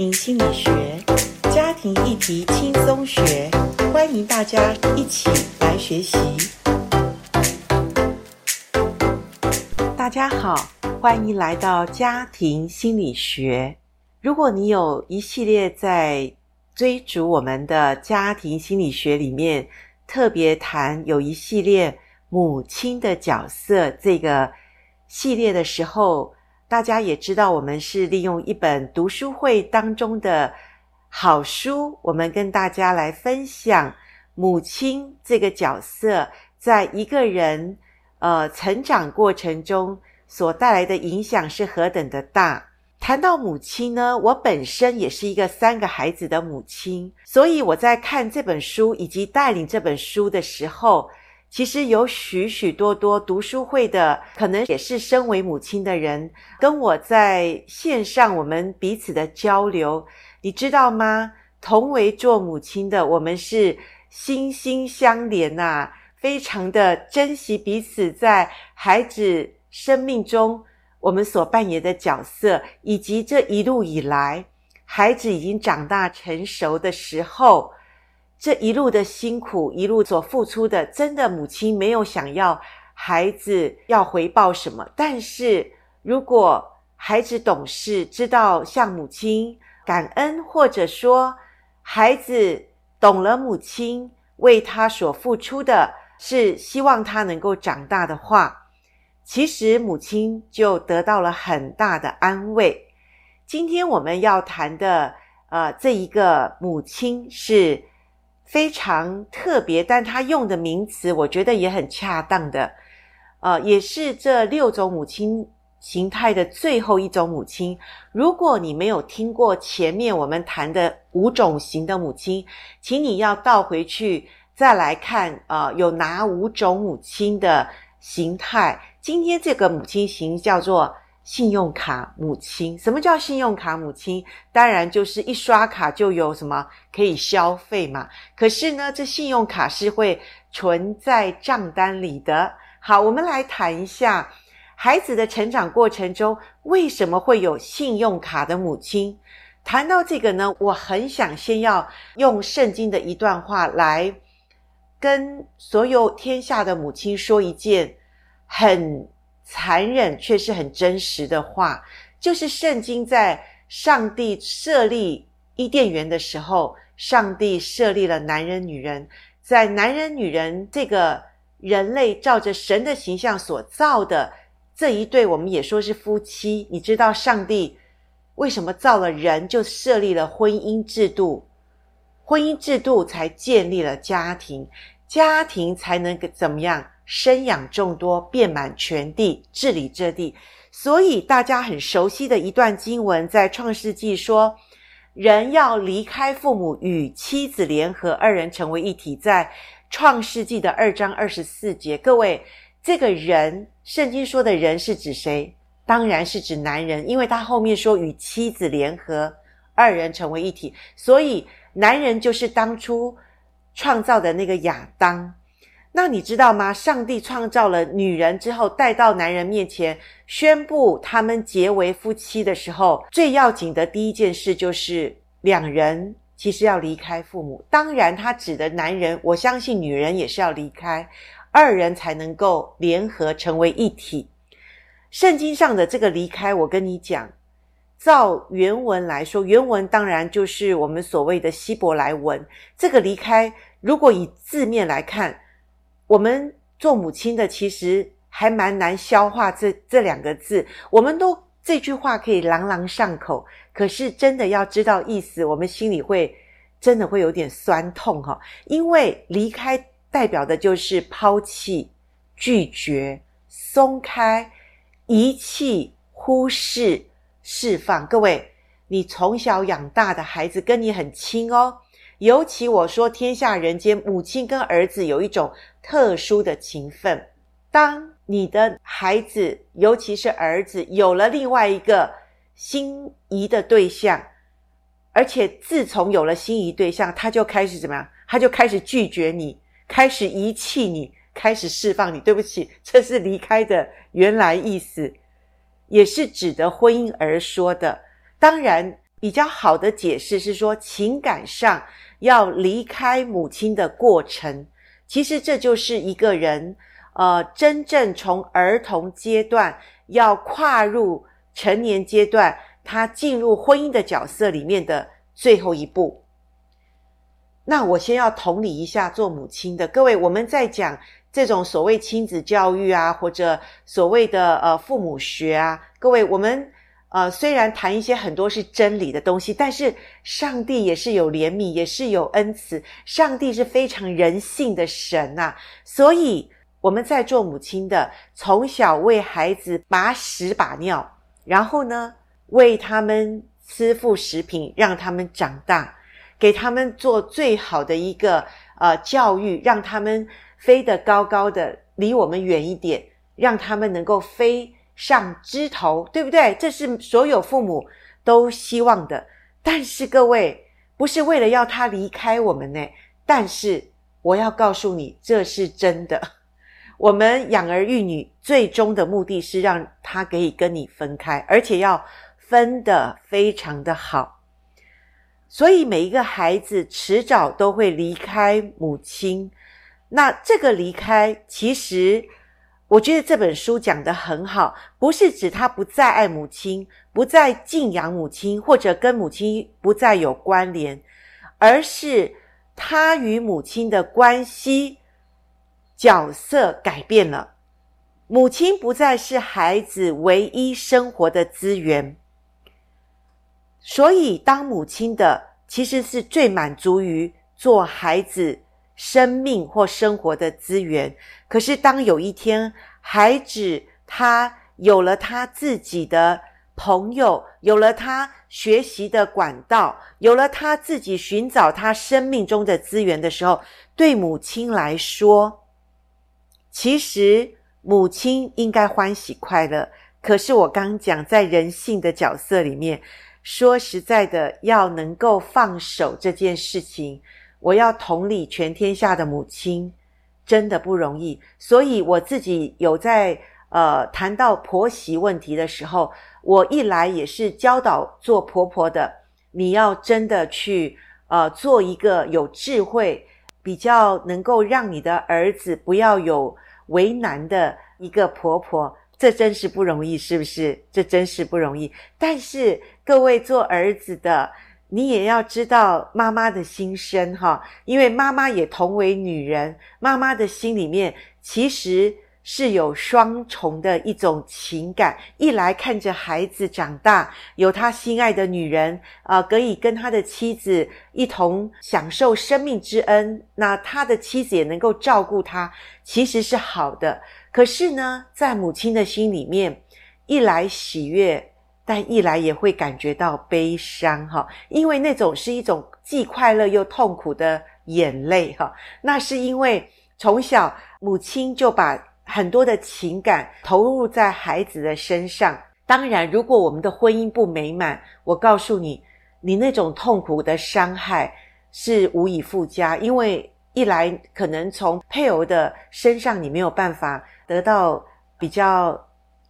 心理学，家庭议题轻松学，欢迎大家一起来学习。大家好，欢迎来到家庭心理学。如果你有一系列在追逐我们的家庭心理学里面，特别谈有一系列母亲的角色这个系列的时候。大家也知道，我们是利用一本读书会当中的好书，我们跟大家来分享母亲这个角色在一个人呃成长过程中所带来的影响是何等的大。谈到母亲呢，我本身也是一个三个孩子的母亲，所以我在看这本书以及带领这本书的时候。其实有许许多多读书会的，可能也是身为母亲的人，跟我在线上我们彼此的交流，你知道吗？同为做母亲的，我们是心心相连呐、非常的珍惜彼此在孩子生命中我们所扮演的角色，以及这一路以来，孩子已经长大成熟的时候。这一路的辛苦，一路所付出的，真的母亲没有想要孩子要回报什么。但是如果孩子懂事，知道向母亲感恩，或者说孩子懂了母亲为他所付出的是希望他能够长大的话，其实母亲就得到了很大的安慰。今天我们要谈的，呃，这一个母亲是。非常特别，但他用的名词，我觉得也很恰当的，呃，也是这六种母亲形态的最后一种母亲。如果你没有听过前面我们谈的五种型的母亲，请你要倒回去再来看，呃，有哪五种母亲的形态。今天这个母亲型叫做。信用卡母亲，什么叫信用卡母亲？当然就是一刷卡就有什么可以消费嘛。可是呢，这信用卡是会存在账单里的。好，我们来谈一下孩子的成长过程中为什么会有信用卡的母亲。谈到这个呢，我很想先要用圣经的一段话来跟所有天下的母亲说一件很。残忍却是很真实的话，就是圣经在上帝设立伊甸园的时候，上帝设立了男人、女人，在男人、女人这个人类照着神的形象所造的这一对，我们也说是夫妻。你知道上帝为什么造了人，就设立了婚姻制度，婚姻制度才建立了家庭，家庭才能怎么样？生养众多，遍满全地，治理这地。所以大家很熟悉的一段经文，在创世纪说，人要离开父母，与妻子联合，二人成为一体。在创世纪的二章二十四节，各位，这个人，圣经说的人是指谁？当然是指男人，因为他后面说与妻子联合，二人成为一体，所以男人就是当初创造的那个亚当。那你知道吗？上帝创造了女人之后，带到男人面前，宣布他们结为夫妻的时候，最要紧的第一件事就是两人其实要离开父母。当然，他指的男人，我相信女人也是要离开，二人才能够联合成为一体。圣经上的这个离开，我跟你讲，照原文来说，原文当然就是我们所谓的希伯来文。这个离开，如果以字面来看，我们做母亲的其实还蛮难消化这这两个字，我们都这句话可以朗朗上口，可是真的要知道意思，我们心里会真的会有点酸痛哈，因为离开代表的就是抛弃、拒绝、松开、遗弃、忽视、释放。各位，你从小养大的孩子跟你很亲哦。尤其我说，天下人间，母亲跟儿子有一种特殊的情分。当你的孩子，尤其是儿子，有了另外一个心仪的对象，而且自从有了心仪对象，他就开始怎么样？他就开始拒绝你，开始遗弃你，开始释放你。对不起，这是离开的原来意思，也是指的婚姻而说的。当然，比较好的解释是说，情感上要离开母亲的过程，其实这就是一个人，呃，真正从儿童阶段要跨入成年阶段，他进入婚姻的角色里面的最后一步。那我先要同理一下做母亲的各位，我们在讲这种所谓亲子教育啊，或者所谓的呃父母学啊，各位我们。呃，虽然谈一些很多是真理的东西，但是上帝也是有怜悯，也是有恩慈。上帝是非常人性的神呐，所以我们在做母亲的，从小为孩子把屎把尿，然后呢，为他们吃副食品，让他们长大，给他们做最好的一个呃教育，让他们飞得高高的，离我们远一点，让他们能够飞。上枝头，对不对？这是所有父母都希望的。但是各位，不是为了要他离开我们呢。但是我要告诉你，这是真的。我们养儿育女，最终的目的是让他可以跟你分开，而且要分得非常的好。所以每一个孩子迟早都会离开母亲。那这个离开，其实。我觉得这本书讲得很好，不是指他不再爱母亲，不再敬仰母亲，或者跟母亲不再有关联，而是他与母亲的关系角色改变了。母亲不再是孩子唯一生活的资源，所以当母亲的其实是最满足于做孩子生命或生活的资源。可是，当有一天孩子他有了他自己的朋友，有了他学习的管道，有了他自己寻找他生命中的资源的时候，对母亲来说，其实母亲应该欢喜快乐。可是我刚讲，在人性的角色里面，说实在的，要能够放手这件事情，我要同理全天下的母亲。真的不容易，所以我自己有在呃谈到婆媳问题的时候，我一来也是教导做婆婆的，你要真的去呃做一个有智慧、比较能够让你的儿子不要有为难的一个婆婆，这真是不容易，是不是？这真是不容易。但是各位做儿子的。你也要知道妈妈的心声哈，因为妈妈也同为女人，妈妈的心里面其实是有双重的一种情感。一来看着孩子长大，有他心爱的女人啊，可以跟他的妻子一同享受生命之恩，那他的妻子也能够照顾他，其实是好的。可是呢，在母亲的心里面，一来喜悦。但一来也会感觉到悲伤哈，因为那种是一种既快乐又痛苦的眼泪哈。那是因为从小母亲就把很多的情感投入在孩子的身上。当然，如果我们的婚姻不美满，我告诉你，你那种痛苦的伤害是无以复加。因为一来可能从配偶的身上你没有办法得到比较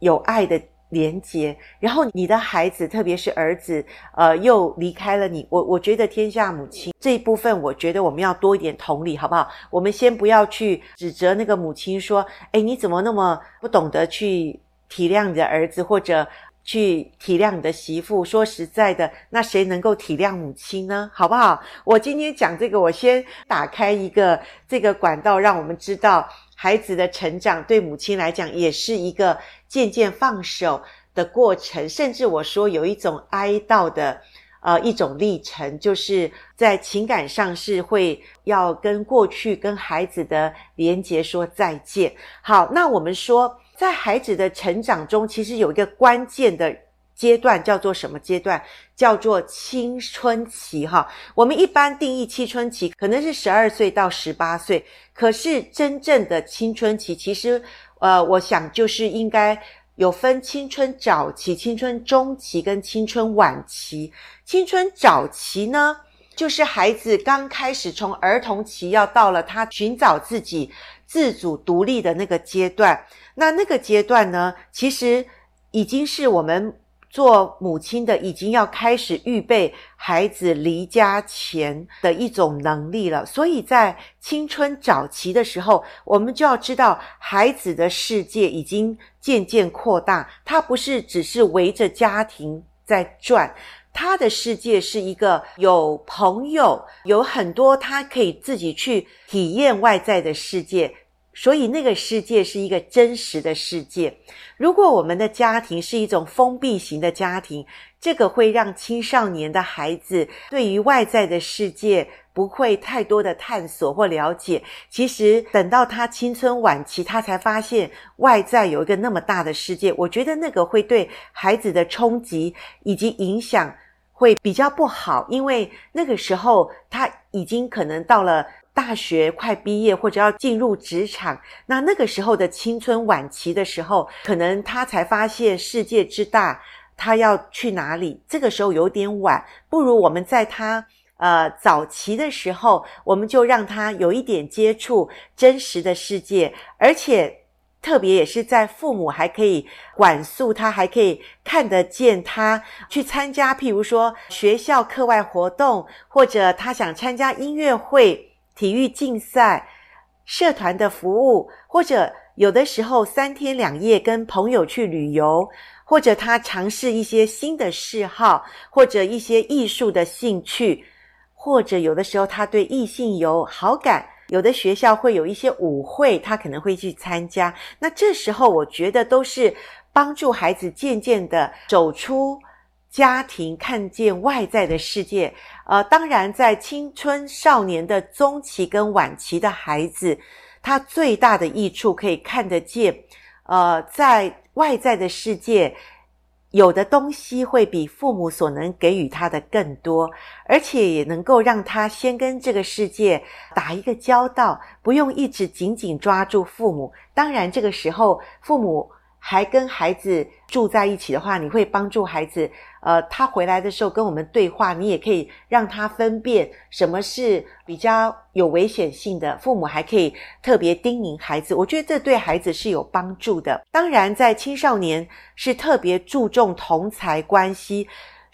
有爱的。连接，然后你的孩子，特别是儿子，呃，又离开了你。我我觉得天下母亲这一部分，我觉得我们要多一点同理，好不好？我们先不要去指责那个母亲，说，诶，你怎么那么不懂得去体谅你的儿子，或者去体谅你的媳妇？说实在的，那谁能够体谅母亲呢？好不好？我今天讲这个，我先打开一个这个管道，让我们知道。孩子的成长对母亲来讲也是一个渐渐放手的过程，甚至我说有一种哀悼的，呃，一种历程，就是在情感上是会要跟过去跟孩子的连结说再见。好，那我们说在孩子的成长中，其实有一个关键的。阶段叫做什么阶段？叫做青春期哈。我们一般定义青春期可能是十二岁到十八岁，可是真正的青春期，其实呃，我想就是应该有分青春早期、青春中期跟青春晚期。青春早期呢，就是孩子刚开始从儿童期要到了他寻找自己自主独立的那个阶段。那那个阶段呢，其实已经是我们。做母亲的已经要开始预备孩子离家前的一种能力了。所以在青春早期的时候，我们就要知道孩子的世界已经渐渐扩大，他不是只是围着家庭在转。他的世界是一个有朋友，有很多他可以自己去体验外在的世界，所以那个世界是一个真实的世界。如果我们的家庭是一种封闭型的家庭，这个会让青少年的孩子对于外在的世界不会太多的探索或了解。其实等到他青春晚期，他才发现外在有一个那么大的世界。我觉得那个会对孩子的冲击以及影响。会比较不好，因为那个时候他已经可能到了大学快毕业，或者要进入职场。那那个时候的青春晚期的时候，可能他才发现世界之大，他要去哪里？这个时候有点晚，不如我们在他呃早期的时候，我们就让他有一点接触真实的世界，而且。特别也是在父母还可以管束他，还可以看得见他去参加，譬如说学校课外活动，或者他想参加音乐会、体育竞赛、社团的服务，或者有的时候三天两夜跟朋友去旅游，或者他尝试一些新的嗜好，或者一些艺术的兴趣，或者有的时候他对异性有好感。有的学校会有一些舞会，他可能会去参加。那这时候，我觉得都是帮助孩子渐渐的走出家庭，看见外在的世界。呃，当然，在青春少年的中期跟晚期的孩子，他最大的益处可以看得见，呃，在外在的世界。有的东西会比父母所能给予他的更多，而且也能够让他先跟这个世界打一个交道，不用一直紧紧抓住父母。当然，这个时候父母。还跟孩子住在一起的话，你会帮助孩子。呃，他回来的时候跟我们对话，你也可以让他分辨什么是比较有危险性的。父母还可以特别叮咛孩子，我觉得这对孩子是有帮助的。当然，在青少年是特别注重同才关系。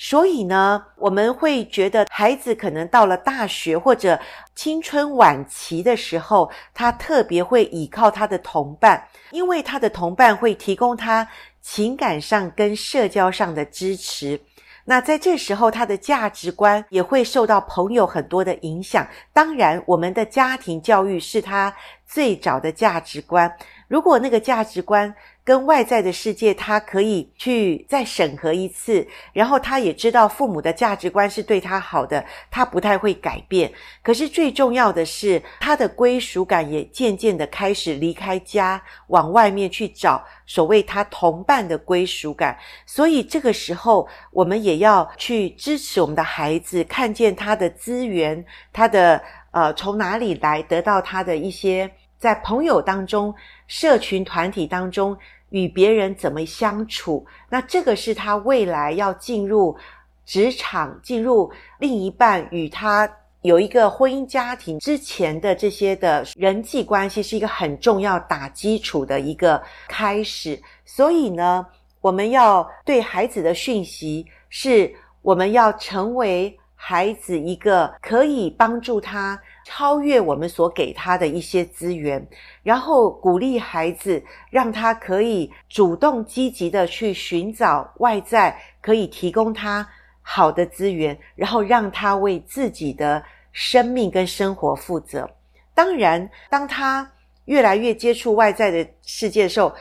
所以呢，我们会觉得孩子可能到了大学或者青春晚期的时候，他特别会依靠他的同伴，因为他的同伴会提供他情感上跟社交上的支持。那在这时候，他的价值观也会受到朋友很多的影响。当然，我们的家庭教育是他最早的价值观。如果那个价值观，跟外在的世界，他可以去再审核一次，然后他也知道父母的价值观是对他好的，他不太会改变。可是最重要的是，他的归属感也渐渐的开始离开家，往外面去找所谓他同伴的归属感。所以这个时候，我们也要去支持我们的孩子，看见他的资源，他的呃从哪里来，得到他的一些。在朋友当中、社群团体当中与别人怎么相处，那这个是他未来要进入职场、进入另一半与他有一个婚姻家庭之前的这些的人际关系，是一个很重要打基础的一个开始。所以呢，我们要对孩子的讯息是，我们要成为孩子一个可以帮助他。超越我们所给他的一些资源，然后鼓励孩子，让他可以主动积极的去寻找外在可以提供他好的资源，然后让他为自己的生命跟生活负责。当然，当他越来越接触外在的世界的时候，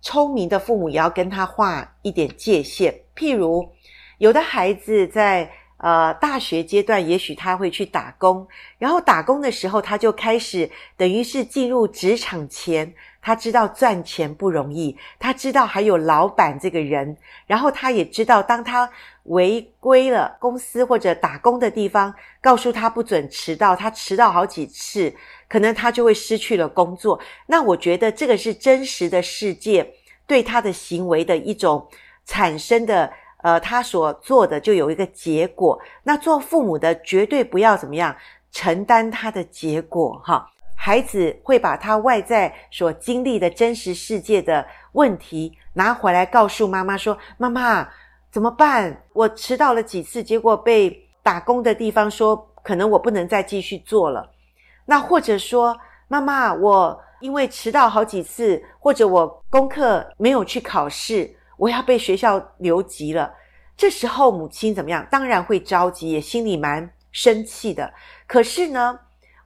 聪明的父母也要跟他画一点界限。譬如，有的孩子在。呃，大学阶段，也许他会去打工，然后打工的时候，他就开始等于是进入职场前，他知道赚钱不容易，他知道还有老板这个人，然后他也知道，当他违规了公司或者打工的地方，告诉他不准迟到，他迟到好几次，可能他就会失去了工作。那我觉得这个是真实的世界对他的行为的一种产生的。呃，他所做的就有一个结果。那做父母的绝对不要怎么样承担他的结果哈。孩子会把他外在所经历的真实世界的问题拿回来告诉妈妈说：“妈妈，怎么办？我迟到了几次，结果被打工的地方说可能我不能再继续做了。那或者说，妈妈，我因为迟到好几次，或者我功课没有去考试，我要被学校留级了。这时候母亲怎么样？当然会着急，也心里蛮生气的。可是呢，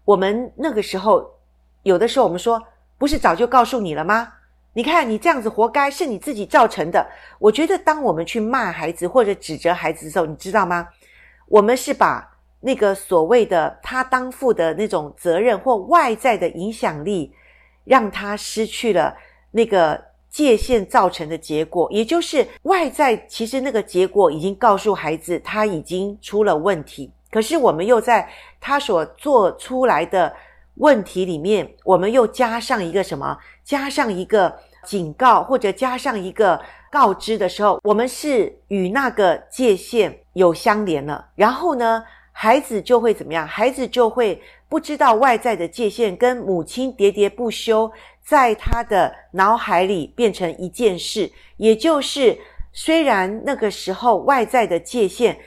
我们那个时候，有的时候我们说，不是早就告诉你了吗？你看你这样子活该，是你自己造成的。我觉得，当我们去骂孩子或者指责孩子的时候，你知道吗？我们是把那个所谓的他当负的那种责任或外在的影响力，让他失去了那个界限造成的结果，也就是外在其实那个结果已经告诉孩子他已经出了问题，可是我们又在他所做出来的问题里面，我们又加上一个什么？加上一个警告，或者加上一个告知的时候，我们是与那个界限有相连了。然后呢，孩子就会怎么样？孩子就会不知道外在的界限跟母亲喋喋不休，在他的脑海里变成一件事。也就是，虽然那个时候外在的界限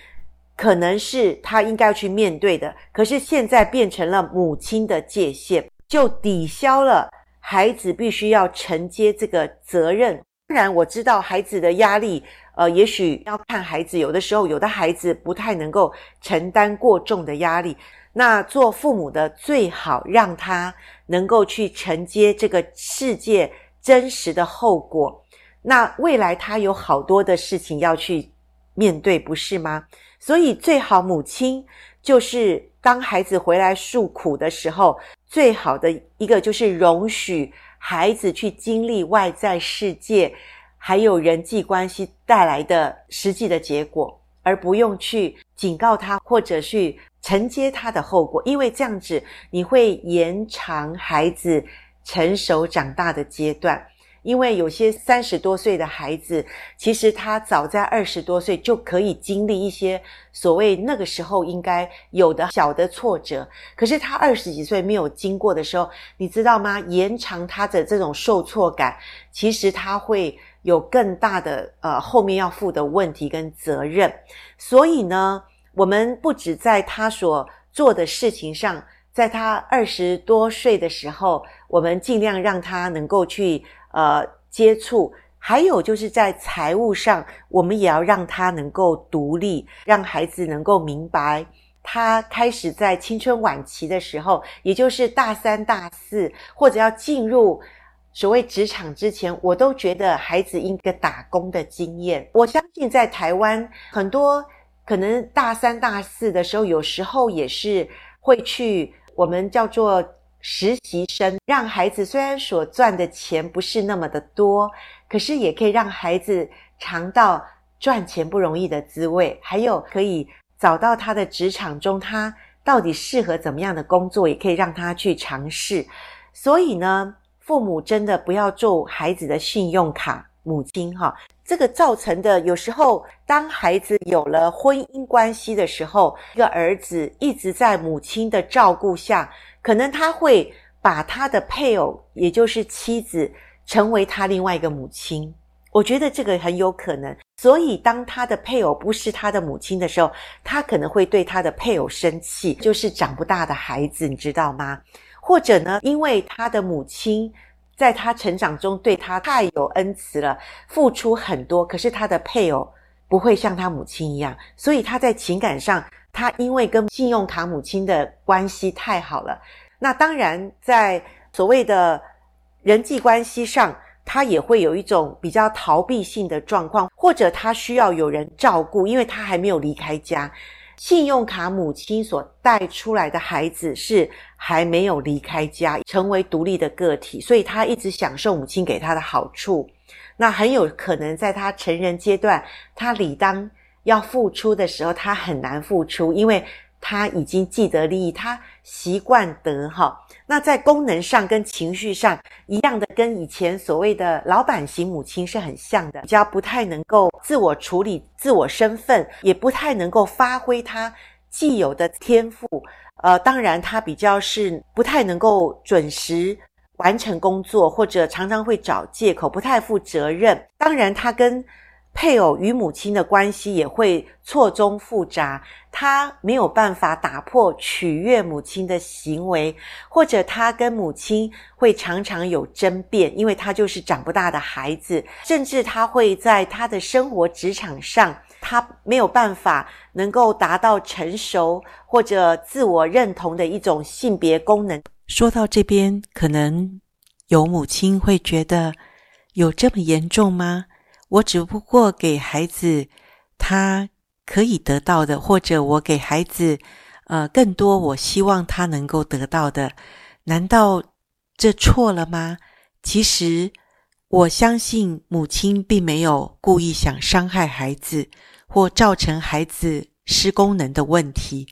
可能是他应该去面对的，可是现在变成了母亲的界限，就抵消了。孩子必须要承接这个责任。当然，我知道孩子的压力，呃，也许要看孩子。有的时候，有的孩子不太能够承担过重的压力。那做父母的最好让他能够去承接这个世界真实的后果。那未来他有好多的事情要去面对，不是吗？所以，最好母亲就是当孩子回来诉苦的时候。最好的一个就是容许孩子去经历外在世界，还有人际关系带来的实际的结果，而不用去警告他或者去承接他的后果，因为这样子你会延长孩子成熟长大的阶段。因为有些三十多岁的孩子，其实他早在二十多岁就可以经历一些所谓那个时候应该有的小的挫折，可是他二十几岁没有经过的时候，你知道吗？延长他的这种受挫感，其实他会有更大的呃后面要负的问题跟责任。所以呢，我们不止在他所做的事情上，在他二十多岁的时候，我们尽量让他能够去。呃，接触，还有就是在财务上，我们也要让他能够独立，让孩子能够明白，他开始在青春晚期的时候，也就是大三、大四，或者要进入所谓职场之前，我都觉得孩子应该打工的经验。我相信在台湾，很多可能大三、大四的时候，有时候也是会去我们叫做。实习生让孩子虽然所赚的钱不是那么的多，可是也可以让孩子尝到赚钱不容易的滋味，还有可以找到他的职场中他到底适合怎么样的工作，也可以让他去尝试。所以呢，父母真的不要做孩子的信用卡母亲哈，这个造成的有时候当孩子有了婚姻关系的时候，一个儿子一直在母亲的照顾下。可能他会把他的配偶，也就是妻子，成为他另外一个母亲。我觉得这个很有可能。所以，当他的配偶不是他的母亲的时候，他可能会对他的配偶生气，就是长不大的孩子，你知道吗？或者呢，因为他的母亲在他成长中对他太有恩慈了，付出很多，可是他的配偶不会像他母亲一样，所以他在情感上。他因为跟信用卡母亲的关系太好了，那当然在所谓的人际关系上，他也会有一种比较逃避性的状况，或者他需要有人照顾，因为他还没有离开家。信用卡母亲所带出来的孩子是还没有离开家，成为独立的个体，所以他一直享受母亲给他的好处。那很有可能在他成人阶段，他理当。要付出的时候，他很难付出，因为他已经既得利益，他习惯得哈。那在功能上跟情绪上一样的，跟以前所谓的老板型母亲是很像的，比较不太能够自我处理自我身份，也不太能够发挥他既有的天赋。呃，当然他比较是不太能够准时完成工作，或者常常会找借口，不太负责任。当然他跟配偶与母亲的关系也会错综复杂，他没有办法打破取悦母亲的行为，或者他跟母亲会常常有争辩，因为他就是长不大的孩子，甚至他会在他的生活职场上，他没有办法能够达到成熟或者自我认同的一种性别功能。说到这边，可能有母亲会觉得，有这么严重吗？我只不过给孩子他可以得到的，或者我给孩子呃更多我希望他能够得到的，难道这错了吗？其实我相信母亲并没有故意想伤害孩子或造成孩子失功能的问题，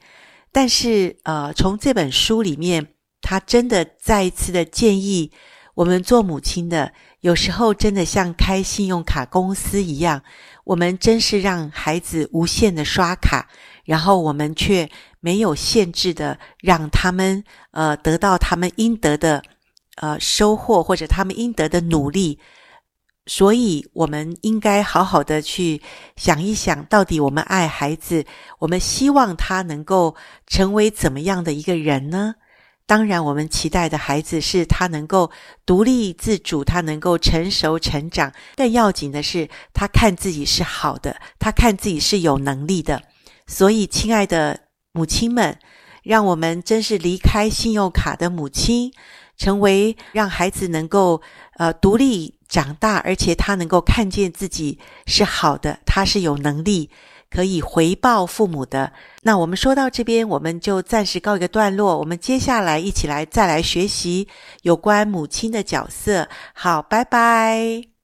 但是呃从这本书里面。他真的再一次的建议我们做母亲的，有时候真的像开信用卡公司一样，我们真是让孩子无限的刷卡，然后我们却没有限制的让他们呃得到他们应得的呃收获或者他们应得的努力，所以我们应该好好的去想一想，到底我们爱孩子，我们希望他能够成为怎么样的一个人呢？当然，我们期待的孩子是他能够独立自主，他能够成熟成长。更要紧的是，他看自己是好的，他看自己是有能力的。所以，亲爱的母亲们，让我们真是离开信用卡的母亲，成为让孩子能够呃独立长大，而且他能够看见自己是好的，他是有能力。可以回报父母的。那我们说到这边，我们就暂时告一个段落。我们接下来一起来再来学习有关母亲的角色。好，拜拜。